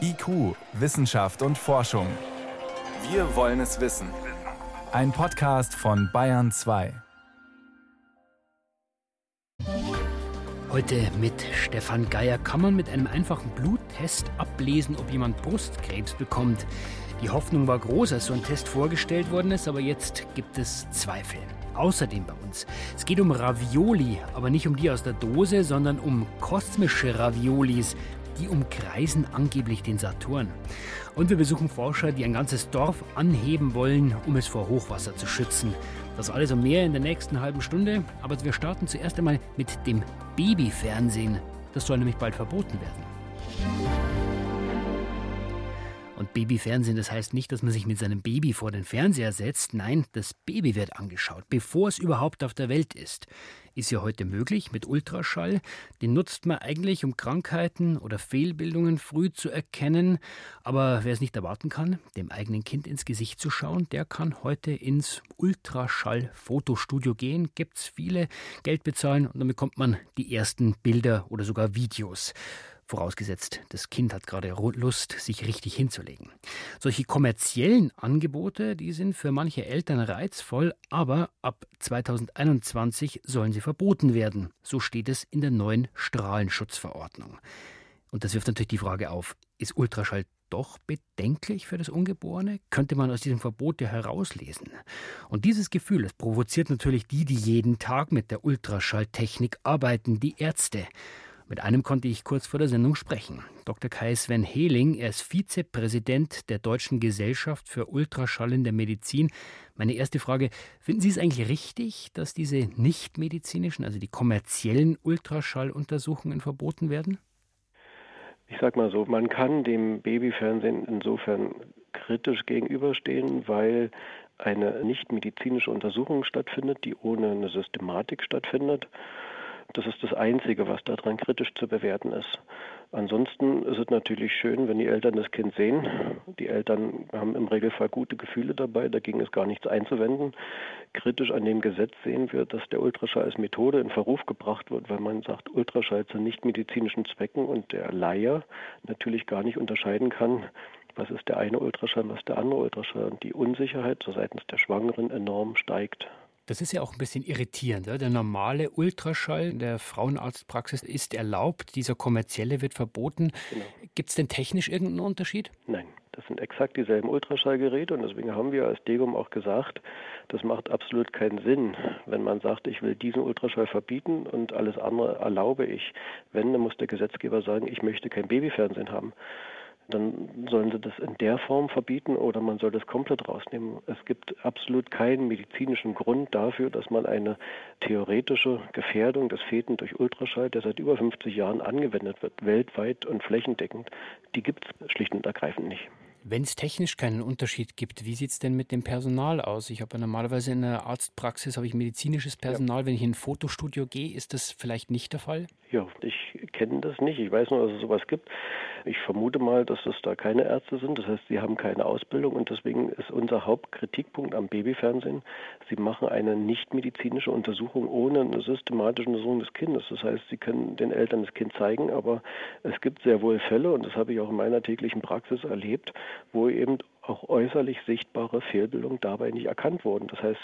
IQ, Wissenschaft und Forschung. Wir wollen es wissen. Ein Podcast von Bayern 2. Heute mit Stefan Geier kann man mit einem einfachen Bluttest ablesen, ob jemand Brustkrebs bekommt. Die Hoffnung war groß, als so ein Test vorgestellt worden ist, aber jetzt gibt es Zweifel. Außerdem bei uns. Es geht um Ravioli, aber nicht um die aus der Dose, sondern um kosmische Raviolis. Die umkreisen angeblich den Saturn. Und wir besuchen Forscher, die ein ganzes Dorf anheben wollen, um es vor Hochwasser zu schützen. Das alles und mehr in der nächsten halben Stunde. Aber wir starten zuerst einmal mit dem Babyfernsehen. Das soll nämlich bald verboten werden. Und Babyfernsehen, das heißt nicht, dass man sich mit seinem Baby vor den Fernseher setzt. Nein, das Baby wird angeschaut, bevor es überhaupt auf der Welt ist. Ist ja heute möglich mit Ultraschall. Den nutzt man eigentlich, um Krankheiten oder Fehlbildungen früh zu erkennen. Aber wer es nicht erwarten kann, dem eigenen Kind ins Gesicht zu schauen, der kann heute ins Ultraschall-Fotostudio gehen. Gibt es viele, Geld bezahlen und dann bekommt man die ersten Bilder oder sogar Videos. Vorausgesetzt, das Kind hat gerade Lust, sich richtig hinzulegen. Solche kommerziellen Angebote, die sind für manche Eltern reizvoll, aber ab 2021 sollen sie verboten werden. So steht es in der neuen Strahlenschutzverordnung. Und das wirft natürlich die Frage auf, ist Ultraschall doch bedenklich für das Ungeborene? Könnte man aus diesem Verbot ja herauslesen. Und dieses Gefühl, das provoziert natürlich die, die jeden Tag mit der Ultraschalltechnik arbeiten, die Ärzte. Mit einem konnte ich kurz vor der Sendung sprechen. Dr. Kai Sven Hehling, er ist Vizepräsident der Deutschen Gesellschaft für Ultraschall in der Medizin. Meine erste Frage, finden Sie es eigentlich richtig, dass diese nichtmedizinischen, also die kommerziellen Ultraschalluntersuchungen verboten werden? Ich sag mal so, man kann dem Babyfernsehen insofern kritisch gegenüberstehen, weil eine nichtmedizinische Untersuchung stattfindet, die ohne eine Systematik stattfindet. Das ist das Einzige, was daran kritisch zu bewerten ist. Ansonsten ist es natürlich schön, wenn die Eltern das Kind sehen. Die Eltern haben im Regelfall gute Gefühle dabei, dagegen ist gar nichts einzuwenden. Kritisch an dem Gesetz sehen wir, dass der Ultraschall als Methode in Verruf gebracht wird, weil man sagt, Ultraschall zu nichtmedizinischen Zwecken und der Laie natürlich gar nicht unterscheiden kann, was ist der eine Ultraschall, was der andere Ultraschall. Und die Unsicherheit seitens der Schwangeren enorm steigt. Das ist ja auch ein bisschen irritierend. Ja? Der normale Ultraschall der Frauenarztpraxis ist erlaubt, dieser kommerzielle wird verboten. Genau. Gibt es denn technisch irgendeinen Unterschied? Nein. Das sind exakt dieselben Ultraschallgeräte und deswegen haben wir als Degum auch gesagt, das macht absolut keinen Sinn, wenn man sagt, ich will diesen Ultraschall verbieten und alles andere erlaube ich. Wenn, dann muss der Gesetzgeber sagen, ich möchte kein Babyfernsehen haben dann sollen sie das in der Form verbieten oder man soll das komplett rausnehmen. Es gibt absolut keinen medizinischen Grund dafür, dass man eine theoretische Gefährdung des Feten durch Ultraschall, der seit über 50 Jahren angewendet wird, weltweit und flächendeckend, die gibt es schlicht und ergreifend nicht. Wenn es technisch keinen Unterschied gibt, wie sieht es denn mit dem Personal aus? Ich habe ja normalerweise in der Arztpraxis habe ich medizinisches Personal. Ja. Wenn ich in ein Fotostudio gehe, ist das vielleicht nicht der Fall? Ja, ich kenne das nicht. Ich weiß nur, dass es sowas gibt. Ich vermute mal, dass es da keine Ärzte sind. Das heißt, sie haben keine Ausbildung und deswegen ist unser Hauptkritikpunkt am Babyfernsehen, sie machen eine nichtmedizinische Untersuchung ohne eine systematische Untersuchung des Kindes. Das heißt, sie können den Eltern das Kind zeigen, aber es gibt sehr wohl Fälle und das habe ich auch in meiner täglichen Praxis erlebt, wo eben auch äußerlich sichtbare Fehlbildungen dabei nicht erkannt wurden. Das heißt,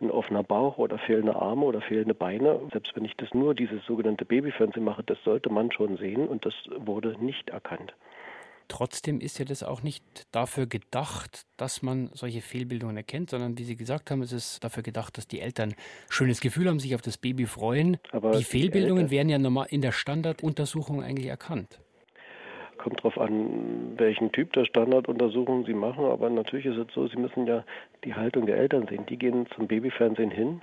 ein offener Bauch oder fehlende Arme oder fehlende Beine, selbst wenn ich das nur dieses sogenannte Babyfernsehen mache, das sollte man schon sehen und das wurde nicht erkannt. Trotzdem ist ja das auch nicht dafür gedacht, dass man solche Fehlbildungen erkennt, sondern wie Sie gesagt haben, ist es dafür gedacht, dass die Eltern ein schönes Gefühl haben, sich auf das Baby freuen. Aber die Fehlbildungen die werden ja normal in der Standarduntersuchung eigentlich erkannt kommt darauf an, welchen Typ der Standarduntersuchung Sie machen, aber natürlich ist es so, Sie müssen ja die Haltung der Eltern sehen. Die gehen zum Babyfernsehen hin,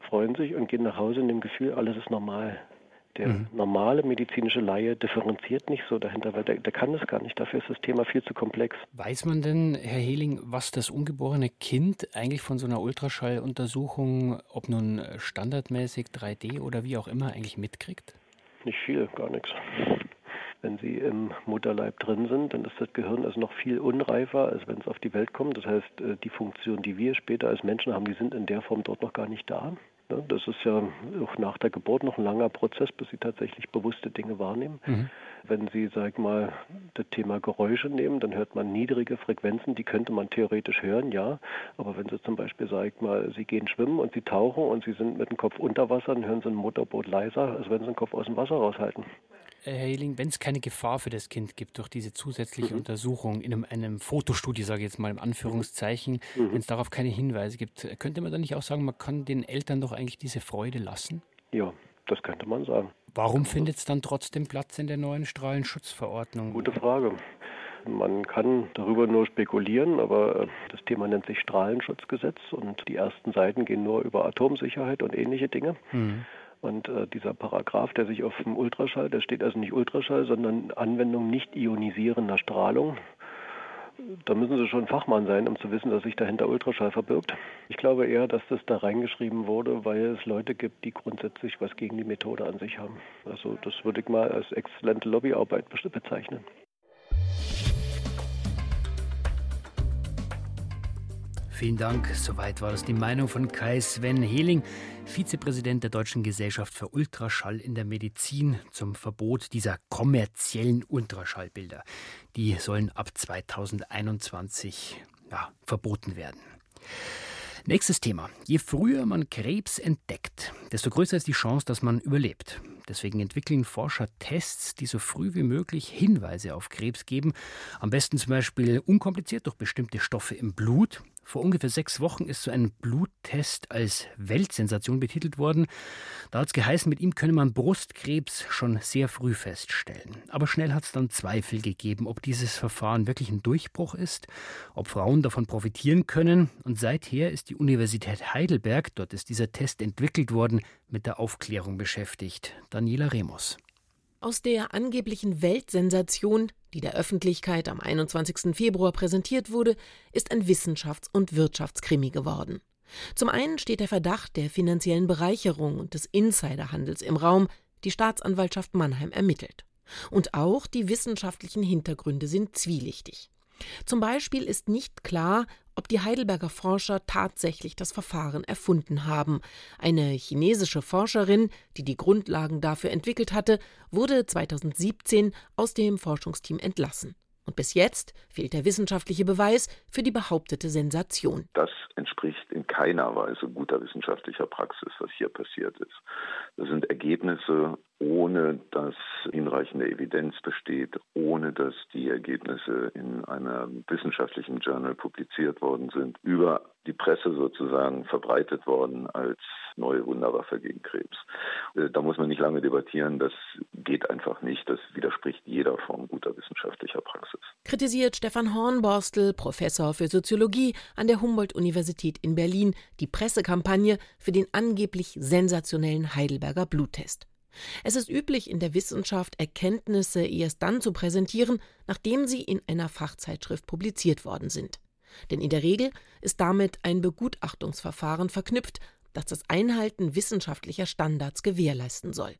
freuen sich und gehen nach Hause in dem Gefühl, alles ist normal. Der mhm. normale medizinische Laie differenziert nicht so dahinter, weil der, der, kann es gar nicht. Dafür ist das Thema viel zu komplex. Weiß man denn, Herr Hehling, was das ungeborene Kind eigentlich von so einer Ultraschalluntersuchung, ob nun standardmäßig 3D oder wie auch immer, eigentlich mitkriegt? Nicht viel, gar nichts wenn sie im Mutterleib drin sind, dann ist das Gehirn also noch viel unreifer, als wenn es auf die Welt kommt. Das heißt, äh, die Funktion, die wir später als Menschen haben, die sind in der Form dort noch gar nicht da. Ne, das ist ja auch nach der Geburt noch ein langer Prozess, bis sie tatsächlich bewusste Dinge wahrnehmen. Mhm. Wenn Sie, sag mal, das Thema Geräusche nehmen, dann hört man niedrige Frequenzen, die könnte man theoretisch hören, ja. Aber wenn Sie zum Beispiel, sag mal, Sie gehen schwimmen und Sie tauchen und Sie sind mit dem Kopf unter Wasser, dann hören Sie ein Motorboot leiser, als wenn Sie den Kopf aus dem Wasser raushalten. Herr Hailing, wenn es keine Gefahr für das Kind gibt durch diese zusätzliche mhm. Untersuchung in einem, einem Fotostudio, sage ich jetzt mal im Anführungszeichen, mhm. wenn es darauf keine Hinweise gibt, könnte man dann nicht auch sagen, man kann den Eltern doch eigentlich diese Freude lassen? Ja, das könnte man sagen. Warum findet es dann trotzdem Platz in der neuen Strahlenschutzverordnung? Gute Frage. Man kann darüber nur spekulieren, aber äh, das Thema nennt sich Strahlenschutzgesetz und die ersten Seiten gehen nur über Atomsicherheit und ähnliche Dinge. Mhm. Und äh, dieser Paragraph, der sich auf dem Ultraschall, der steht also nicht Ultraschall, sondern Anwendung nicht ionisierender Strahlung. Da müssen Sie schon Fachmann sein, um zu wissen, dass sich dahinter Ultraschall verbirgt. Ich glaube eher, dass das da reingeschrieben wurde, weil es Leute gibt, die grundsätzlich was gegen die Methode an sich haben. Also das würde ich mal als exzellente Lobbyarbeit bezeichnen. Vielen Dank. Soweit war das die Meinung von Kai Sven Hehling, Vizepräsident der Deutschen Gesellschaft für Ultraschall in der Medizin, zum Verbot dieser kommerziellen Ultraschallbilder. Die sollen ab 2021 ja, verboten werden. Nächstes Thema. Je früher man Krebs entdeckt, desto größer ist die Chance, dass man überlebt. Deswegen entwickeln Forscher Tests, die so früh wie möglich Hinweise auf Krebs geben. Am besten zum Beispiel unkompliziert durch bestimmte Stoffe im Blut vor ungefähr sechs Wochen ist so ein Bluttest als Weltsensation betitelt worden. Da hat es geheißen, mit ihm könne man Brustkrebs schon sehr früh feststellen. Aber schnell hat es dann Zweifel gegeben, ob dieses Verfahren wirklich ein Durchbruch ist, ob Frauen davon profitieren können. Und seither ist die Universität Heidelberg, dort ist dieser Test entwickelt worden, mit der Aufklärung beschäftigt. Daniela Remus. Aus der angeblichen Weltsensation, die der Öffentlichkeit am 21. Februar präsentiert wurde, ist ein Wissenschafts- und Wirtschaftskrimi geworden. Zum einen steht der Verdacht der finanziellen Bereicherung und des Insiderhandels im Raum, die Staatsanwaltschaft Mannheim ermittelt. Und auch die wissenschaftlichen Hintergründe sind zwielichtig. Zum Beispiel ist nicht klar, ob die Heidelberger Forscher tatsächlich das Verfahren erfunden haben. Eine chinesische Forscherin, die die Grundlagen dafür entwickelt hatte, wurde 2017 aus dem Forschungsteam entlassen. Und bis jetzt fehlt der wissenschaftliche Beweis für die behauptete Sensation. Das entspricht in keiner Weise guter wissenschaftlicher Praxis, was hier passiert ist. Das sind Ergebnisse, ohne dass hinreichende Evidenz besteht, ohne dass die Ergebnisse in einem wissenschaftlichen Journal publiziert worden sind, über die Presse sozusagen verbreitet worden als neue Wunderwaffe gegen Krebs. Äh, da muss man nicht lange debattieren, das geht einfach nicht, das widerspricht jeder Form guter wissenschaftlicher Praxis. Kritisiert Stefan Hornborstel, Professor für Soziologie an der Humboldt-Universität in Berlin, die Pressekampagne für den angeblich sensationellen Heidelberger Bluttest. Es ist üblich in der Wissenschaft, Erkenntnisse erst dann zu präsentieren, nachdem sie in einer Fachzeitschrift publiziert worden sind. Denn in der Regel ist damit ein Begutachtungsverfahren verknüpft, das das Einhalten wissenschaftlicher Standards gewährleisten soll.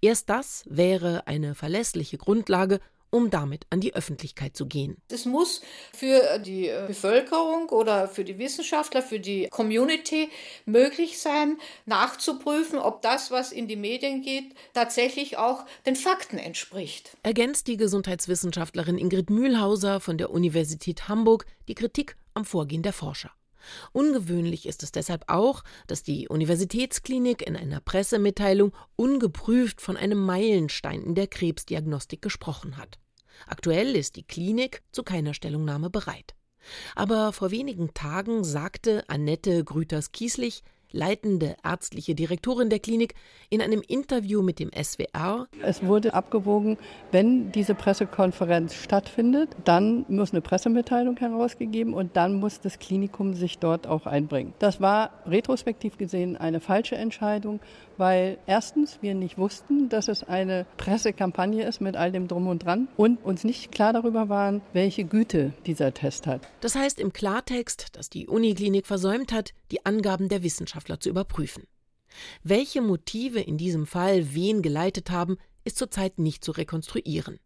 Erst das wäre eine verlässliche Grundlage, um damit an die Öffentlichkeit zu gehen. Es muss für die Bevölkerung oder für die Wissenschaftler, für die Community möglich sein, nachzuprüfen, ob das, was in die Medien geht, tatsächlich auch den Fakten entspricht. Ergänzt die Gesundheitswissenschaftlerin Ingrid Mühlhauser von der Universität Hamburg die Kritik am Vorgehen der Forscher. Ungewöhnlich ist es deshalb auch, dass die Universitätsklinik in einer Pressemitteilung ungeprüft von einem Meilenstein in der Krebsdiagnostik gesprochen hat. Aktuell ist die Klinik zu keiner Stellungnahme bereit. Aber vor wenigen Tagen sagte Annette Grüters-Kieslich, leitende ärztliche Direktorin der Klinik, in einem Interview mit dem SWR. Es wurde abgewogen, wenn diese Pressekonferenz stattfindet, dann muss eine Pressemitteilung herausgegeben und dann muss das Klinikum sich dort auch einbringen. Das war retrospektiv gesehen eine falsche Entscheidung, weil erstens wir nicht wussten, dass es eine Pressekampagne ist mit all dem Drum und Dran und uns nicht klar darüber waren, welche Güte dieser Test hat. Das heißt im Klartext, dass die Uniklinik versäumt hat, die Angaben der Wissenschaftler zu überprüfen. Welche Motive in diesem Fall wen geleitet haben, ist zurzeit nicht zu rekonstruieren.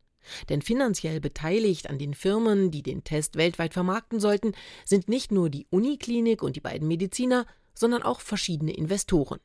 Denn finanziell beteiligt an den Firmen, die den Test weltweit vermarkten sollten, sind nicht nur die Uniklinik und die beiden Mediziner, sondern auch verschiedene Investoren.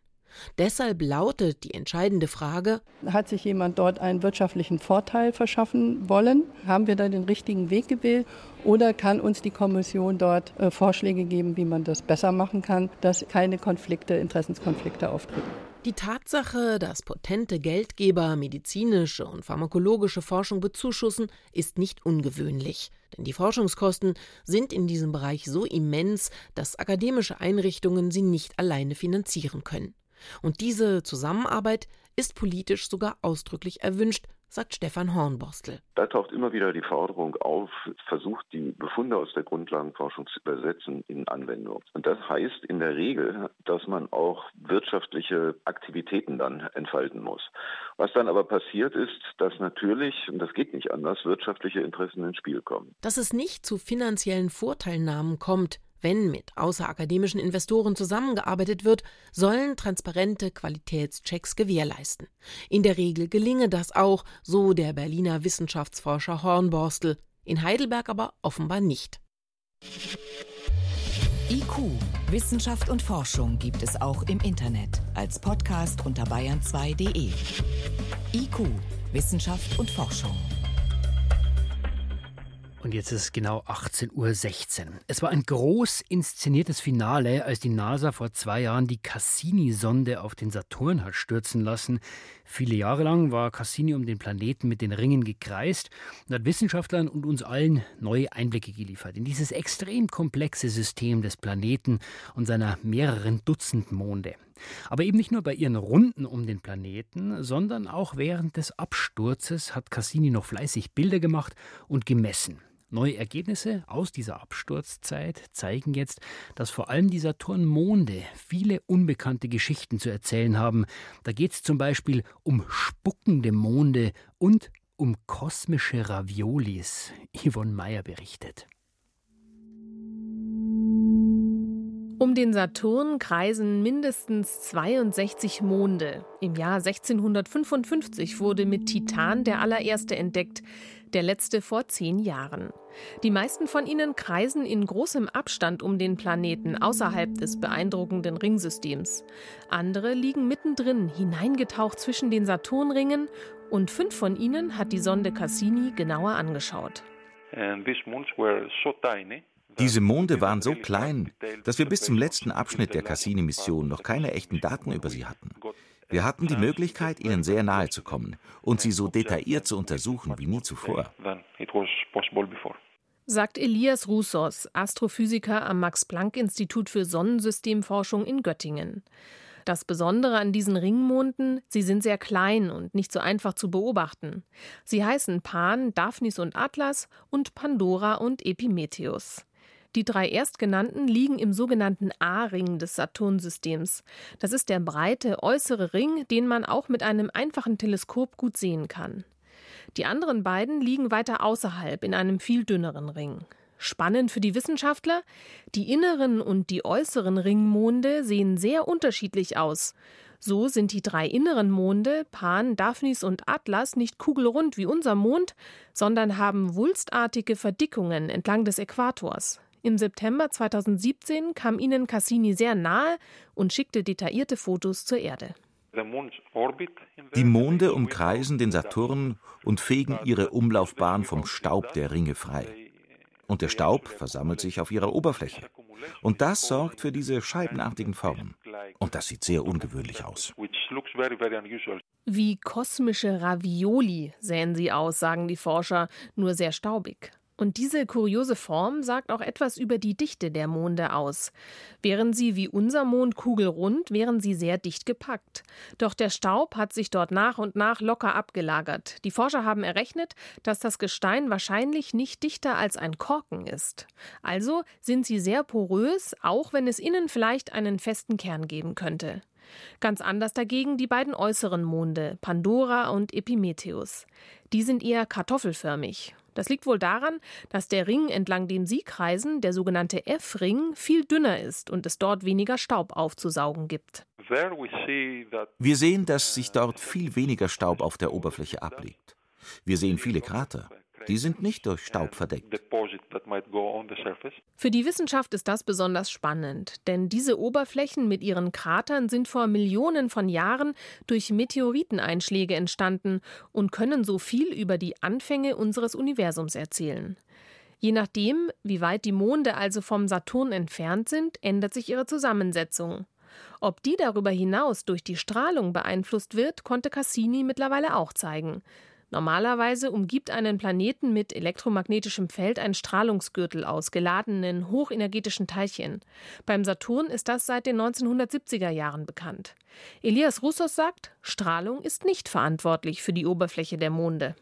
Deshalb lautet die entscheidende Frage Hat sich jemand dort einen wirtschaftlichen Vorteil verschaffen wollen? Haben wir da den richtigen Weg gewählt? Oder kann uns die Kommission dort äh, Vorschläge geben, wie man das besser machen kann, dass keine Konflikte, Interessenskonflikte auftreten? Die Tatsache, dass potente Geldgeber medizinische und pharmakologische Forschung bezuschussen, ist nicht ungewöhnlich. Denn die Forschungskosten sind in diesem Bereich so immens, dass akademische Einrichtungen sie nicht alleine finanzieren können. Und diese Zusammenarbeit ist politisch sogar ausdrücklich erwünscht, sagt Stefan Hornborstel. Da taucht immer wieder die Forderung auf, versucht die Befunde aus der Grundlagenforschung zu übersetzen in Anwendung. Und das heißt in der Regel, dass man auch wirtschaftliche Aktivitäten dann entfalten muss. Was dann aber passiert ist, dass natürlich, und das geht nicht anders, wirtschaftliche Interessen ins Spiel kommen. Dass es nicht zu finanziellen Vorteilnahmen kommt, wenn mit außerakademischen Investoren zusammengearbeitet wird, sollen transparente Qualitätschecks gewährleisten. In der Regel gelinge das auch, so der Berliner Wissenschaftsforscher Hornborstel, in Heidelberg aber offenbar nicht. IQ, Wissenschaft und Forschung gibt es auch im Internet als Podcast unter bayern2.de. IQ, Wissenschaft und Forschung. Und jetzt ist es genau 18.16 Uhr. Es war ein groß inszeniertes Finale, als die NASA vor zwei Jahren die Cassini-Sonde auf den Saturn hat stürzen lassen. Viele Jahre lang war Cassini um den Planeten mit den Ringen gekreist und hat Wissenschaftlern und uns allen neue Einblicke geliefert in dieses extrem komplexe System des Planeten und seiner mehreren Dutzend Monde. Aber eben nicht nur bei ihren Runden um den Planeten, sondern auch während des Absturzes hat Cassini noch fleißig Bilder gemacht und gemessen. Neue Ergebnisse aus dieser Absturzzeit zeigen jetzt, dass vor allem die Saturnmonde viele unbekannte Geschichten zu erzählen haben. Da geht es zum Beispiel um spuckende Monde und um kosmische Raviolis. Yvonne Meyer berichtet. Um den Saturn kreisen mindestens 62 Monde. Im Jahr 1655 wurde mit Titan der allererste entdeckt der letzte vor zehn Jahren. Die meisten von ihnen kreisen in großem Abstand um den Planeten außerhalb des beeindruckenden Ringsystems. Andere liegen mittendrin, hineingetaucht zwischen den Saturnringen, und fünf von ihnen hat die Sonde Cassini genauer angeschaut. Diese Monde waren so klein, dass wir bis zum letzten Abschnitt der Cassini-Mission noch keine echten Daten über sie hatten. Wir hatten die Möglichkeit, ihnen sehr nahe zu kommen und sie so detailliert zu untersuchen wie nie zuvor. Sagt Elias Roussos, Astrophysiker am Max-Planck-Institut für Sonnensystemforschung in Göttingen. Das Besondere an diesen Ringmonden, sie sind sehr klein und nicht so einfach zu beobachten. Sie heißen Pan, Daphnis und Atlas und Pandora und Epimetheus. Die drei erstgenannten liegen im sogenannten A-Ring des Saturnsystems. Das ist der breite äußere Ring, den man auch mit einem einfachen Teleskop gut sehen kann. Die anderen beiden liegen weiter außerhalb in einem viel dünneren Ring. Spannend für die Wissenschaftler, die inneren und die äußeren Ringmonde sehen sehr unterschiedlich aus. So sind die drei inneren Monde, Pan, Daphnis und Atlas, nicht kugelrund wie unser Mond, sondern haben wulstartige Verdickungen entlang des Äquators. Im September 2017 kam ihnen Cassini sehr nahe und schickte detaillierte Fotos zur Erde. Die Monde umkreisen den Saturn und fegen ihre Umlaufbahn vom Staub der Ringe frei. Und der Staub versammelt sich auf ihrer Oberfläche. Und das sorgt für diese scheibenartigen Formen. Und das sieht sehr ungewöhnlich aus. Wie kosmische Ravioli sähen sie aus, sagen die Forscher, nur sehr staubig. Und diese kuriose Form sagt auch etwas über die Dichte der Monde aus. Wären sie wie unser Mond kugelrund, wären sie sehr dicht gepackt. Doch der Staub hat sich dort nach und nach locker abgelagert. Die Forscher haben errechnet, dass das Gestein wahrscheinlich nicht dichter als ein Korken ist. Also sind sie sehr porös, auch wenn es innen vielleicht einen festen Kern geben könnte. Ganz anders dagegen die beiden äußeren Monde, Pandora und Epimetheus. Die sind eher kartoffelförmig. Das liegt wohl daran, dass der Ring, entlang dem sie kreisen, der sogenannte F-Ring, viel dünner ist und es dort weniger Staub aufzusaugen gibt. Wir sehen, dass sich dort viel weniger Staub auf der Oberfläche ablegt. Wir sehen viele Krater. Die sind nicht durch Staub verdeckt. Für die Wissenschaft ist das besonders spannend, denn diese Oberflächen mit ihren Kratern sind vor Millionen von Jahren durch Meteoriteneinschläge entstanden und können so viel über die Anfänge unseres Universums erzählen. Je nachdem, wie weit die Monde also vom Saturn entfernt sind, ändert sich ihre Zusammensetzung. Ob die darüber hinaus durch die Strahlung beeinflusst wird, konnte Cassini mittlerweile auch zeigen. Normalerweise umgibt einen Planeten mit elektromagnetischem Feld ein Strahlungsgürtel aus geladenen, hochenergetischen Teilchen. Beim Saturn ist das seit den 1970er Jahren bekannt. Elias Roussos sagt, Strahlung ist nicht verantwortlich für die Oberfläche der Monde.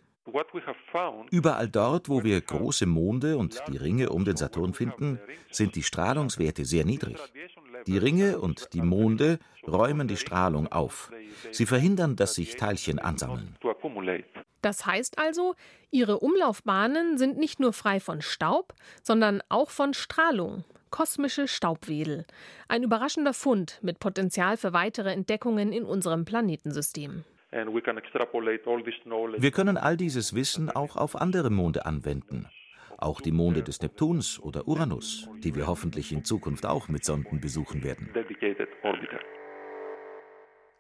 Überall dort, wo wir große Monde und die Ringe um den Saturn finden, sind die Strahlungswerte sehr niedrig. Die Ringe und die Monde räumen die Strahlung auf. Sie verhindern, dass sich Teilchen ansammeln. Das heißt also, ihre Umlaufbahnen sind nicht nur frei von Staub, sondern auch von Strahlung. Kosmische Staubwedel. Ein überraschender Fund mit Potenzial für weitere Entdeckungen in unserem Planetensystem. Wir können all dieses Wissen auch auf andere Monde anwenden. Auch die Monde des Neptuns oder Uranus, die wir hoffentlich in Zukunft auch mit Sonden besuchen werden.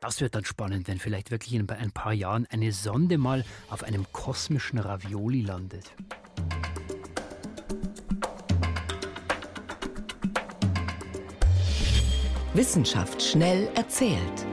Das wird dann spannend, wenn vielleicht wirklich in ein paar Jahren eine Sonde mal auf einem kosmischen Ravioli landet. Wissenschaft schnell erzählt.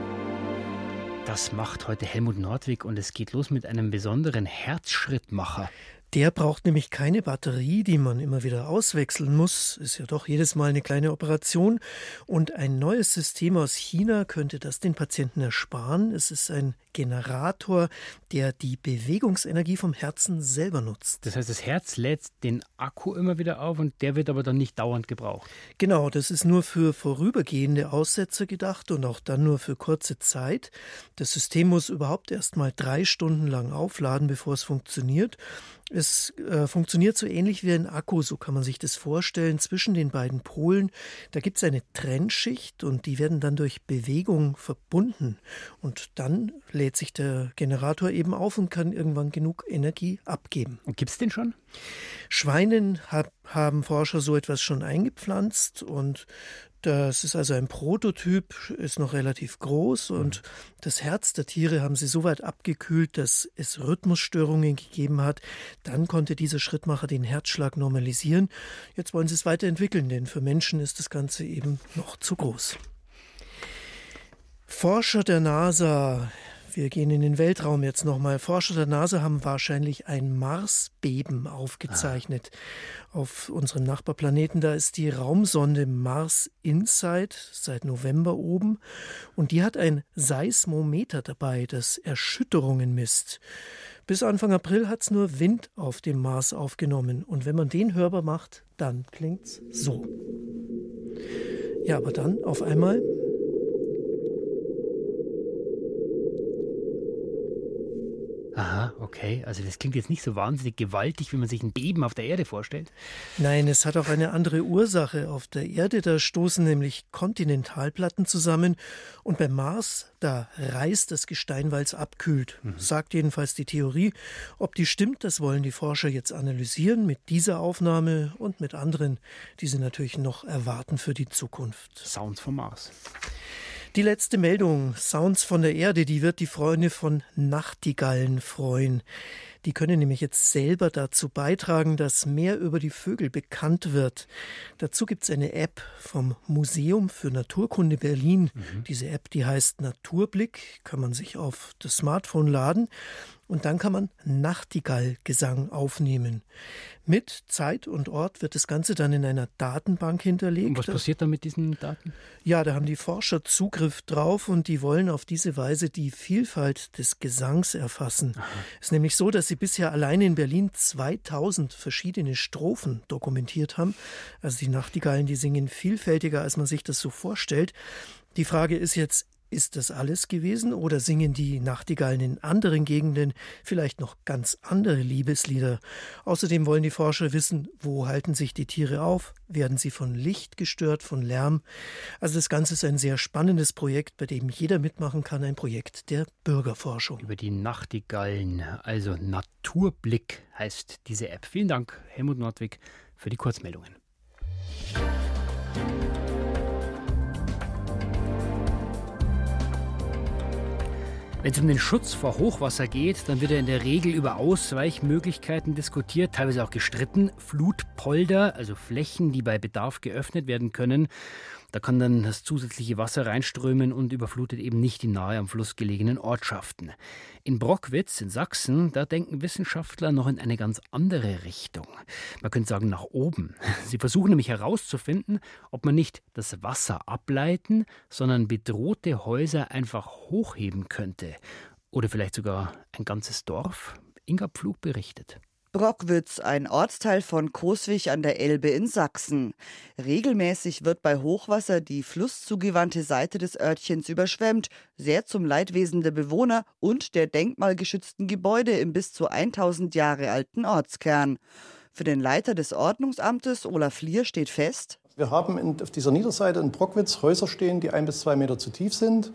Das macht heute Helmut Nordwig und es geht los mit einem besonderen Herzschrittmacher. Der braucht nämlich keine Batterie, die man immer wieder auswechseln muss. Ist ja doch jedes Mal eine kleine Operation. Und ein neues System aus China könnte das den Patienten ersparen. Es ist ein Generator, der die Bewegungsenergie vom Herzen selber nutzt. Das heißt, das Herz lädt den Akku immer wieder auf und der wird aber dann nicht dauernd gebraucht. Genau, das ist nur für vorübergehende Aussätze gedacht und auch dann nur für kurze Zeit. Das System muss überhaupt erst mal drei Stunden lang aufladen, bevor es funktioniert. Es äh, funktioniert so ähnlich wie ein Akku, so kann man sich das vorstellen, zwischen den beiden Polen. Da gibt es eine Trennschicht und die werden dann durch Bewegung verbunden. Und dann lädt sich der Generator eben auf und kann irgendwann genug Energie abgeben. Und gibt es den schon? Schweinen hab, haben Forscher so etwas schon eingepflanzt und das ist also ein Prototyp, ist noch relativ groß und das Herz der Tiere haben sie so weit abgekühlt, dass es Rhythmusstörungen gegeben hat. Dann konnte dieser Schrittmacher den Herzschlag normalisieren. Jetzt wollen sie es weiterentwickeln, denn für Menschen ist das Ganze eben noch zu groß. Forscher der NASA wir gehen in den Weltraum jetzt nochmal. Forscher der NASA haben wahrscheinlich ein Marsbeben aufgezeichnet. Ah. Auf unserem Nachbarplaneten, da ist die Raumsonde Mars Insight seit November oben und die hat ein Seismometer dabei, das Erschütterungen misst. Bis Anfang April hat es nur Wind auf dem Mars aufgenommen und wenn man den hörbar macht, dann klingt's so. Ja, aber dann auf einmal Aha, okay. Also das klingt jetzt nicht so wahnsinnig gewaltig, wie man sich ein Beben auf der Erde vorstellt. Nein, es hat auch eine andere Ursache. Auf der Erde, da stoßen nämlich Kontinentalplatten zusammen und beim Mars, da reißt das Gestein, weil es abkühlt. Mhm. Sagt jedenfalls die Theorie. Ob die stimmt, das wollen die Forscher jetzt analysieren mit dieser Aufnahme und mit anderen, die sie natürlich noch erwarten für die Zukunft. Sounds vom Mars. Die letzte Meldung, Sounds von der Erde, die wird die Freunde von Nachtigallen freuen. Die können nämlich jetzt selber dazu beitragen, dass mehr über die Vögel bekannt wird. Dazu gibt es eine App vom Museum für Naturkunde Berlin. Mhm. Diese App, die heißt Naturblick, kann man sich auf das Smartphone laden. Und dann kann man Nachtigallgesang aufnehmen. Mit Zeit und Ort wird das Ganze dann in einer Datenbank hinterlegt. Und was passiert dann mit diesen Daten? Ja, da haben die Forscher Zugriff drauf und die wollen auf diese Weise die Vielfalt des Gesangs erfassen. Es ist nämlich so, dass sie bisher allein in Berlin 2000 verschiedene Strophen dokumentiert haben. Also die Nachtigallen, die singen vielfältiger, als man sich das so vorstellt. Die Frage ist jetzt, ist das alles gewesen oder singen die Nachtigallen in anderen Gegenden vielleicht noch ganz andere Liebeslieder? Außerdem wollen die Forscher wissen, wo halten sich die Tiere auf? Werden sie von Licht gestört, von Lärm? Also das Ganze ist ein sehr spannendes Projekt, bei dem jeder mitmachen kann, ein Projekt der Bürgerforschung. Über die Nachtigallen, also Naturblick heißt diese App. Vielen Dank, Helmut Nordwig, für die Kurzmeldungen. Wenn es um den Schutz vor Hochwasser geht, dann wird ja in der Regel über Ausweichmöglichkeiten diskutiert, teilweise auch gestritten. Flutpolder, also Flächen, die bei Bedarf geöffnet werden können. Da kann dann das zusätzliche Wasser reinströmen und überflutet eben nicht die nahe am Fluss gelegenen Ortschaften. In Brockwitz in Sachsen, da denken Wissenschaftler noch in eine ganz andere Richtung. Man könnte sagen nach oben. Sie versuchen nämlich herauszufinden, ob man nicht das Wasser ableiten, sondern bedrohte Häuser einfach hochheben könnte. Oder vielleicht sogar ein ganzes Dorf. Inga Pflug berichtet. Brockwitz, ein Ortsteil von Coswig an der Elbe in Sachsen. Regelmäßig wird bei Hochwasser die flusszugewandte Seite des Örtchens überschwemmt, sehr zum Leidwesen der Bewohner und der denkmalgeschützten Gebäude im bis zu 1000 Jahre alten Ortskern. Für den Leiter des Ordnungsamtes, Olaf Lier, steht fest, wir haben auf dieser Niederseite in Brockwitz Häuser stehen, die ein bis zwei Meter zu tief sind.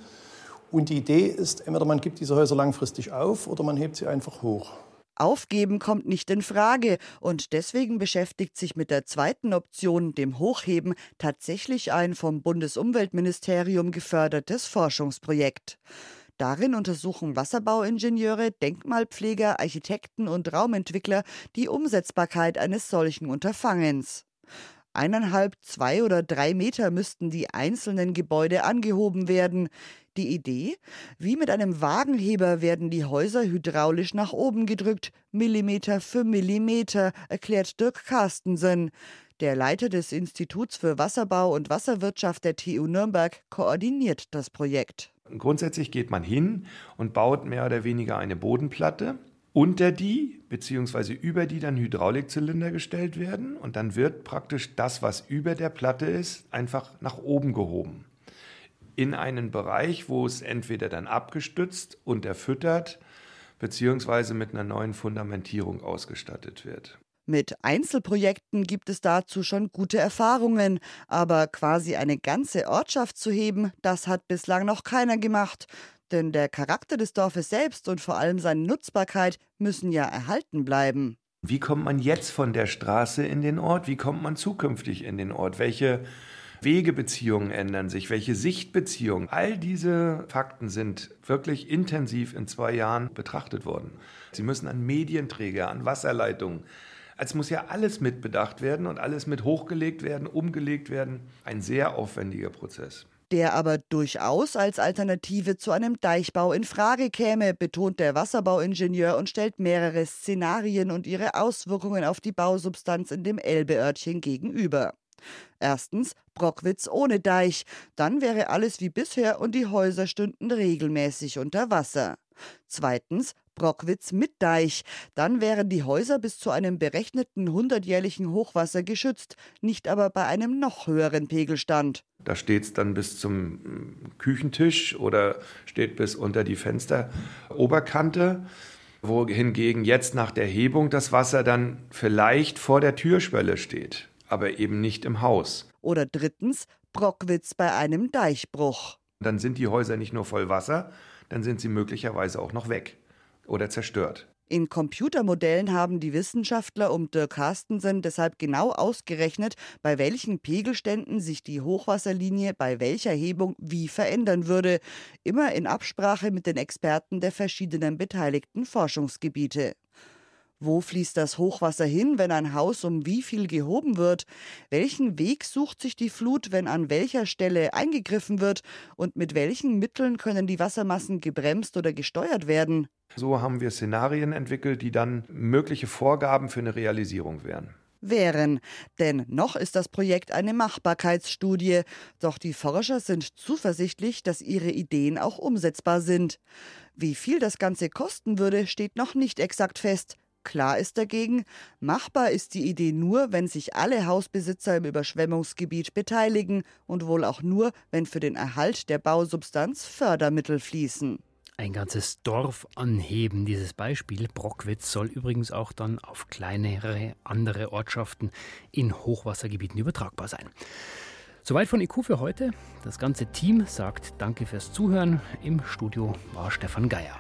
Und die Idee ist, entweder man gibt diese Häuser langfristig auf oder man hebt sie einfach hoch. Aufgeben kommt nicht in Frage und deswegen beschäftigt sich mit der zweiten Option, dem Hochheben, tatsächlich ein vom Bundesumweltministerium gefördertes Forschungsprojekt. Darin untersuchen Wasserbauingenieure, Denkmalpfleger, Architekten und Raumentwickler die Umsetzbarkeit eines solchen Unterfangens. Eineinhalb, zwei oder drei Meter müssten die einzelnen Gebäude angehoben werden. Die Idee? Wie mit einem Wagenheber werden die Häuser hydraulisch nach oben gedrückt, Millimeter für Millimeter, erklärt Dirk Carstensen. Der Leiter des Instituts für Wasserbau und Wasserwirtschaft der TU Nürnberg koordiniert das Projekt. Grundsätzlich geht man hin und baut mehr oder weniger eine Bodenplatte, unter die bzw. über die dann Hydraulikzylinder gestellt werden und dann wird praktisch das, was über der Platte ist, einfach nach oben gehoben in einen Bereich, wo es entweder dann abgestützt und erfüttert beziehungsweise mit einer neuen Fundamentierung ausgestattet wird. Mit Einzelprojekten gibt es dazu schon gute Erfahrungen, aber quasi eine ganze Ortschaft zu heben, das hat bislang noch keiner gemacht. Denn der Charakter des Dorfes selbst und vor allem seine Nutzbarkeit müssen ja erhalten bleiben. Wie kommt man jetzt von der Straße in den Ort? Wie kommt man zukünftig in den Ort? Welche Wegebeziehungen ändern sich, welche Sichtbeziehungen. All diese Fakten sind wirklich intensiv in zwei Jahren betrachtet worden. Sie müssen an Medienträger, an Wasserleitungen. Es muss ja alles mitbedacht werden und alles mit hochgelegt werden, umgelegt werden. Ein sehr aufwendiger Prozess der aber durchaus als Alternative zu einem Deichbau in Frage käme, betont der Wasserbauingenieur und stellt mehrere Szenarien und ihre Auswirkungen auf die Bausubstanz in dem Elbeörtchen gegenüber. Erstens Brockwitz ohne Deich, dann wäre alles wie bisher und die Häuser stünden regelmäßig unter Wasser. Zweitens Brockwitz mit Deich, dann wären die Häuser bis zu einem berechneten hundertjährlichen Hochwasser geschützt, nicht aber bei einem noch höheren Pegelstand. Da steht es dann bis zum mm, Küchentisch oder steht bis unter die Fensteroberkante wohingegen jetzt nach der Hebung das Wasser dann vielleicht vor der Türschwelle steht aber eben nicht im Haus. Oder drittens Brockwitz bei einem Deichbruch. Dann sind die Häuser nicht nur voll Wasser, dann sind sie möglicherweise auch noch weg oder zerstört. In Computermodellen haben die Wissenschaftler um Dirk Carstensen deshalb genau ausgerechnet, bei welchen Pegelständen sich die Hochwasserlinie bei welcher Hebung wie verändern würde, immer in Absprache mit den Experten der verschiedenen beteiligten Forschungsgebiete. Wo fließt das Hochwasser hin, wenn ein Haus um wie viel gehoben wird? Welchen Weg sucht sich die Flut, wenn an welcher Stelle eingegriffen wird? Und mit welchen Mitteln können die Wassermassen gebremst oder gesteuert werden? So haben wir Szenarien entwickelt, die dann mögliche Vorgaben für eine Realisierung wären wären. Denn noch ist das Projekt eine Machbarkeitsstudie. Doch die Forscher sind zuversichtlich, dass ihre Ideen auch umsetzbar sind. Wie viel das Ganze kosten würde, steht noch nicht exakt fest. Klar ist dagegen, machbar ist die Idee nur, wenn sich alle Hausbesitzer im Überschwemmungsgebiet beteiligen und wohl auch nur, wenn für den Erhalt der Bausubstanz Fördermittel fließen. Ein ganzes Dorf anheben. Dieses Beispiel Brockwitz soll übrigens auch dann auf kleinere andere Ortschaften in Hochwassergebieten übertragbar sein. Soweit von IQ für heute. Das ganze Team sagt Danke fürs Zuhören. Im Studio war Stefan Geier.